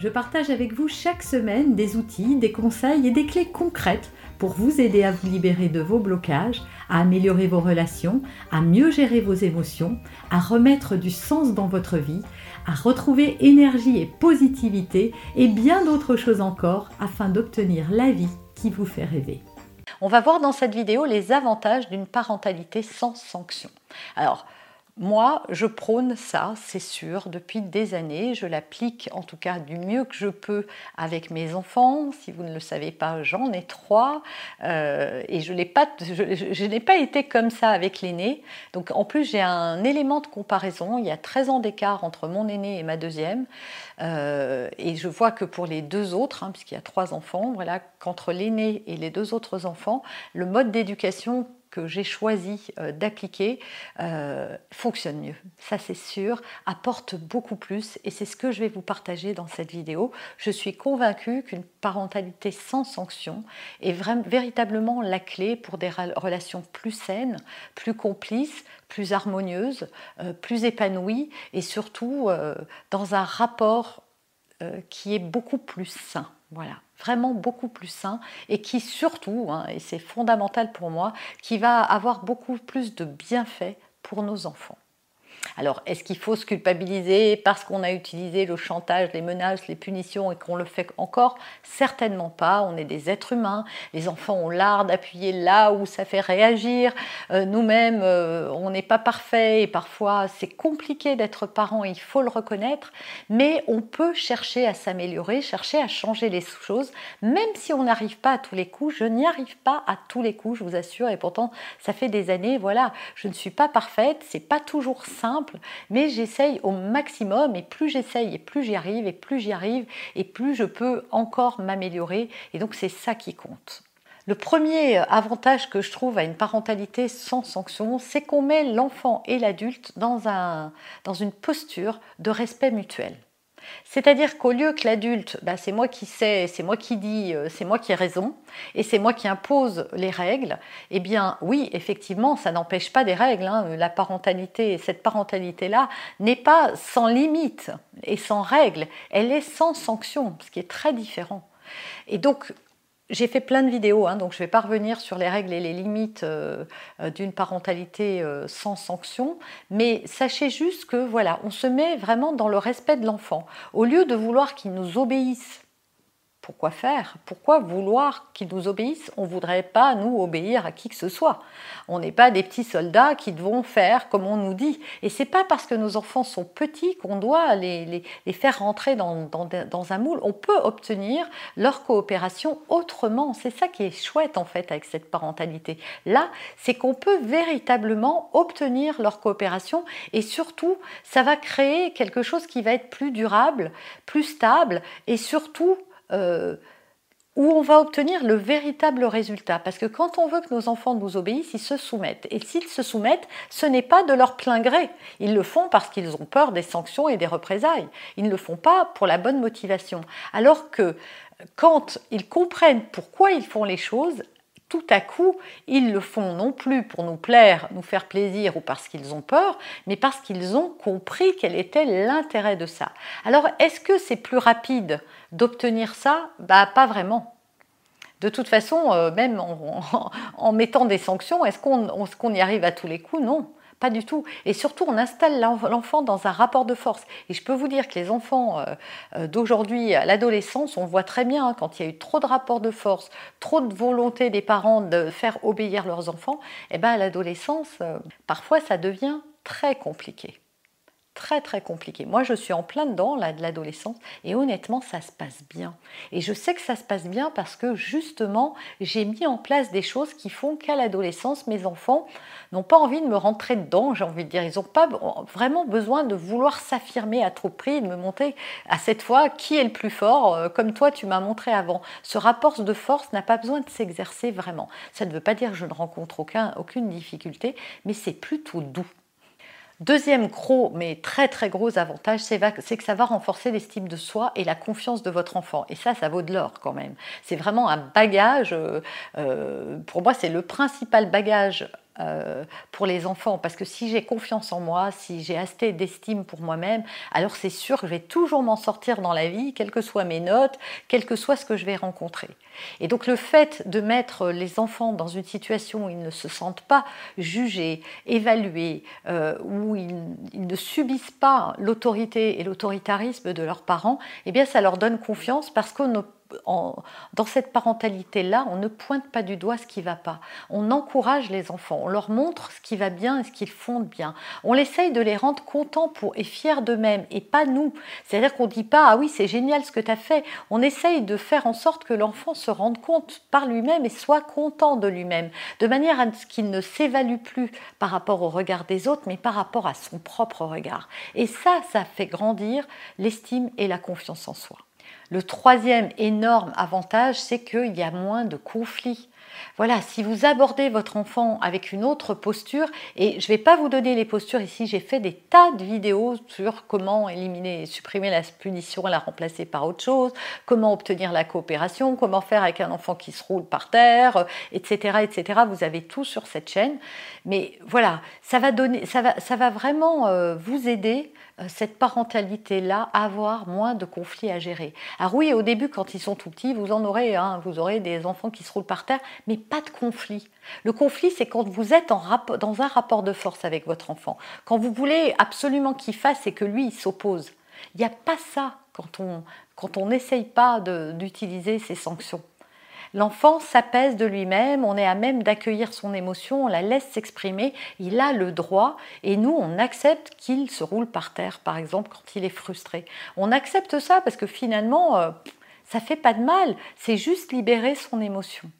je partage avec vous chaque semaine des outils, des conseils et des clés concrètes pour vous aider à vous libérer de vos blocages, à améliorer vos relations, à mieux gérer vos émotions, à remettre du sens dans votre vie, à retrouver énergie et positivité et bien d'autres choses encore afin d'obtenir la vie qui vous fait rêver. On va voir dans cette vidéo les avantages d'une parentalité sans sanction. Moi, je prône ça, c'est sûr, depuis des années. Je l'applique en tout cas du mieux que je peux avec mes enfants. Si vous ne le savez pas, j'en ai trois. Euh, et je n'ai pas, je, pas été comme ça avec l'aîné. Donc en plus, j'ai un élément de comparaison. Il y a 13 ans d'écart entre mon aîné et ma deuxième. Euh, et je vois que pour les deux autres, hein, puisqu'il y a trois enfants, voilà, qu'entre l'aîné et les deux autres enfants, le mode d'éducation que j'ai choisi euh, d'appliquer euh, fonctionne mieux. Ça c'est sûr, apporte beaucoup plus et c'est ce que je vais vous partager dans cette vidéo. Je suis convaincue qu'une parentalité sans sanction est véritablement la clé pour des relations plus saines, plus complices, plus harmonieuses, euh, plus épanouies et surtout dans un rapport qui est beaucoup plus sain. Voilà vraiment beaucoup plus sain et qui surtout, hein, et c'est fondamental pour moi, qui va avoir beaucoup plus de bienfaits pour nos enfants. Alors, est-ce qu'il faut se culpabiliser parce qu'on a utilisé le chantage, les menaces, les punitions et qu'on le fait encore? Certainement pas. On est des êtres humains. Les enfants ont l'art d'appuyer là où ça fait réagir. Euh, nous-mêmes, euh, on n'est pas parfait et parfois c'est compliqué d'être parent, il faut le reconnaître. Mais on peut chercher à s'améliorer, chercher à changer les choses, même si on n'arrive pas à tous les coups. Je n'y arrive pas à tous les coups, je vous assure. Et pourtant, ça fait des années. Voilà, je ne suis pas parfaite. C'est pas toujours simple mais j'essaye au maximum et plus j'essaye et plus j'y arrive et plus j'y arrive et plus je peux encore m'améliorer et donc c'est ça qui compte. Le premier avantage que je trouve à une parentalité sans sanction, c'est qu'on met l'enfant et l'adulte dans, dans une posture de respect mutuel. C'est-à-dire qu'au lieu que l'adulte, bah, c'est moi qui sais, c'est moi qui dis, euh, c'est moi qui ai raison, et c'est moi qui impose les règles, eh bien oui, effectivement, ça n'empêche pas des règles. Hein. La parentalité, cette parentalité-là n'est pas sans limite et sans règles, elle est sans sanction, ce qui est très différent. Et donc, j'ai fait plein de vidéos, hein, donc je vais pas revenir sur les règles et les limites euh, euh, d'une parentalité euh, sans sanction, mais sachez juste que voilà, on se met vraiment dans le respect de l'enfant. Au lieu de vouloir qu'il nous obéisse pourquoi faire Pourquoi vouloir qu'ils nous obéissent On ne voudrait pas, nous, obéir à qui que ce soit. On n'est pas des petits soldats qui devront faire comme on nous dit. Et c'est pas parce que nos enfants sont petits qu'on doit les, faire rentrer dans, dans, un moule. On peut obtenir leur coopération autrement. C'est ça qui est chouette, en fait, avec cette parentalité. Là, c'est qu'on peut véritablement obtenir leur coopération et surtout, ça va créer quelque chose qui va être plus durable, plus stable et surtout euh, où on va obtenir le véritable résultat. Parce que quand on veut que nos enfants nous obéissent, ils se soumettent. Et s'ils se soumettent, ce n'est pas de leur plein gré. Ils le font parce qu'ils ont peur des sanctions et des représailles. Ils ne le font pas pour la bonne motivation. Alors que quand ils comprennent pourquoi ils font les choses, tout à coup, ils le font non plus pour nous plaire, nous faire plaisir ou parce qu'ils ont peur, mais parce qu'ils ont compris quel était l'intérêt de ça. Alors, est-ce que c'est plus rapide d'obtenir ça? Bah, pas vraiment. De toute façon, euh, même en, mettant des sanctions, est-ce qu'on y arrive à tous les coups? Non. Pas du tout. Et surtout, on installe l'enfant dans un rapport de force. Et je peux vous dire que les enfants euh, euh, d'aujourd'hui, à l'adolescence, on voit très bien hein, quand il y a eu trop de rapports de force, trop de volonté des parents de faire obéir leurs enfants, et eh ben à l'adolescence, euh, parfois ça devient très compliqué très compliqué. Moi, je suis en plein dedans là, de l'adolescence et honnêtement, ça se passe bien. Et je sais que ça se passe bien parce que justement, j'ai mis en place des choses qui font qu'à l'adolescence, mes enfants n'ont pas envie de me rentrer dedans, j'ai envie de dire. Ils n'ont pas vraiment besoin de vouloir s'affirmer à trop prix, de me montrer à cette fois qui est le plus fort, euh, comme toi tu m'as montré avant. Ce rapport de force n'a pas besoin de s'exercer vraiment. Ça ne veut pas dire que je ne rencontre aucun, aucune difficulté, mais c'est plutôt doux. Deuxième gros, mais très très gros avantage, c'est que ça va renforcer l'estime de soi et la confiance de votre enfant. Et ça, ça vaut de l'or quand même. C'est vraiment un bagage, euh, euh, pour moi, c'est le principal bagage euh, pour les enfants. Parce que si j'ai confiance en moi, si j'ai assez d'estime pour moi-même, alors c'est sûr que je vais toujours m'en sortir dans la vie, quelles que soient mes notes, quel que soit ce que je vais rencontrer. Et donc le fait de mettre les enfants dans une situation où ils ne se sentent pas jugés, évalués, euh, où ils, ils, ne subissent pas l'autorité et l'autoritarisme de leurs parents, eh bien ça leur donne confiance parce qu'on dans cette parentalité-là, on ne pointe pas du doigt ce qui ne va pas. On encourage les enfants, on leur montre ce qui va bien et ce qu'ils font bien. On essaye de les rendre contents pour, et fiers d'eux-mêmes et pas nous. C'est-à-dire qu'on ne dit pas Ah oui, c'est génial ce que tu as fait. On essaye de faire en sorte que l'enfant se rende compte par lui-même et soit content de lui-même, de manière à ce qu'il ne s'évalue plus par rapport au regard des autres, mais par rapport à son propre regard. Et ça, ça fait grandir l'estime et la confiance en soi. Le troisième énorme avantage, c'est qu'il y a moins de conflits. Voilà, si vous abordez votre enfant avec une autre posture, et je ne vais pas vous donner les postures ici, j'ai fait des tas de vidéos sur comment éliminer et supprimer la punition et la remplacer par autre chose, comment obtenir la coopération, comment faire avec un enfant qui se roule par terre, etc. etc. Vous avez tout sur cette chaîne. Mais voilà, ça va, ça va, vraiment euh, vous aider euh, cette parentalité-là avoir moins de conflits à gérer. Alors oui, au début, quand ils sont tout petits, vous en aurez, hein, vous aurez des enfants qui se roulent par terre, mais pas de conflit. Le conflit, c'est quand vous êtes en dans un rapport de force avec votre enfant, quand vous voulez absolument qu'il fasse et que lui, il s'oppose. Il n'y a pas ça quand on quand on n'essaye pas d'utiliser ces sanctions. L'enfant s'apaise de lui-même, on est à même d'accueillir son émotion, on la laisse s'exprimer, il a le droit et nous on accepte qu'il se roule par terre par exemple quand il est frustré. On accepte ça parce que finalement euh, ça fait pas de mal, c'est juste libérer son émotion.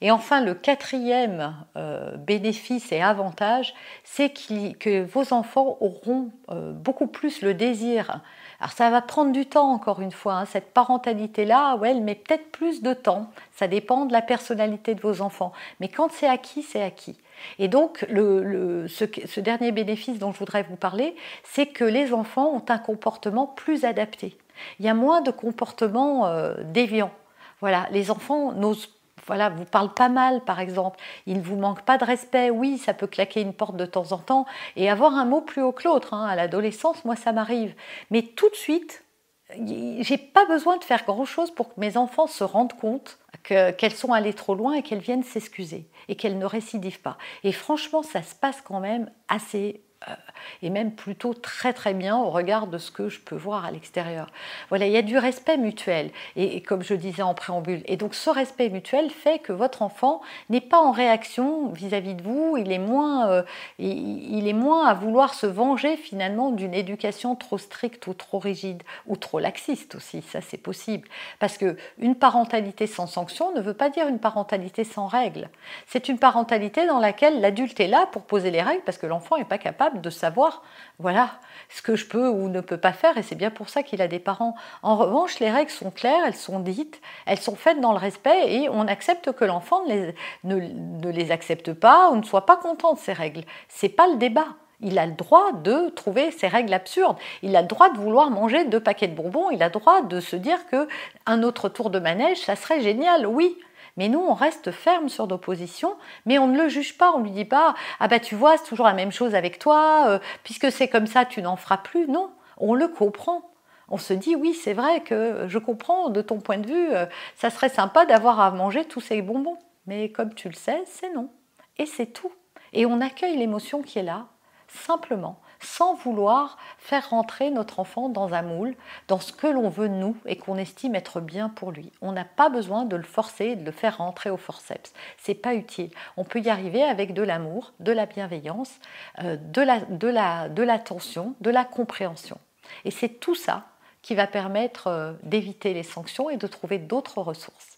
Et enfin, le quatrième euh, bénéfice et avantage, c'est que vos enfants auront euh, beaucoup plus le désir alors ça va prendre du temps, encore une fois, hein. cette parentalité-là, ouais, elle met peut-être plus de temps, ça dépend de la personnalité de vos enfants, mais quand c'est acquis, c'est acquis. Et donc, ce, dernier bénéfice dont je voudrais vous parler, c'est que les enfants ont un comportement plus adapté. Il y a moins de comportements euh, déviants. Voilà, les enfants n'osent voilà, vous parle pas mal, par exemple. Il ne vous manque pas de respect. Oui, ça peut claquer une porte de temps en temps et avoir un mot plus haut que l'autre. Hein. À l'adolescence, moi, ça m'arrive. Mais tout de suite, j'ai pas besoin de faire grand chose pour que mes enfants se rendent compte qu'elles sont allées trop loin et qu'elles viennent s'excuser et qu'elles ne récidivent pas. Et franchement, ça se passe quand même assez et même plutôt très très bien au regard de ce que je peux voir à l'extérieur. Voilà, il y a du respect mutuel, et, comme je disais en préambule. Et donc ce respect mutuel fait que votre enfant n'est pas en réaction vis-à-vis de vous, il est, moins, euh, il, est moins à vouloir se venger finalement d'une éducation trop stricte ou trop rigide, ou trop laxiste aussi, ça c'est possible. Parce que une parentalité sans sanction ne veut pas dire une parentalité sans règles. C'est une parentalité dans laquelle l'adulte est là pour poser les règles parce que l'enfant n'est pas capable de savoir, voilà, ce que je peux ou ne peux pas faire, et c'est bien pour ça qu'il a des parents. En revanche, les règles sont claires, elles sont dites, elles sont faites dans le respect, et on accepte que l'enfant ne les, ne, les accepte pas ou ne soit pas content de ces règles. C'est pas le débat. Il a le droit de trouver ces règles absurdes. Il a le droit de vouloir manger deux paquets de bonbons. Il a le droit de se dire que un autre tour de manège, ça serait génial. Oui, mais nous, on reste ferme sur nos positions, mais on ne le juge pas, on ne lui dit pas Ah bah tu vois, c'est toujours la même chose avec toi, euh, puisque c'est comme ça, tu n'en feras plus. Non, on le comprend. On se dit oui, c'est vrai que je comprends de ton point de vue, euh, ça serait sympa d'avoir à manger tous ces bonbons. Mais comme tu le sais, c'est non. Et c'est tout. Et on accueille l'émotion qui est là, simplement, sans vouloir faire rentrer notre enfant dans un moule, dans ce que l'on veut nous et qu'on estime être bien pour lui. On n'a pas besoin de le forcer, de le faire rentrer au forceps. C'est pas utile. On peut y arriver avec de l'amour, de la bienveillance, euh, de l'attention, de, de la compréhension. Et c'est tout ça qui va permettre euh, d'éviter les sanctions et de trouver d'autres ressources.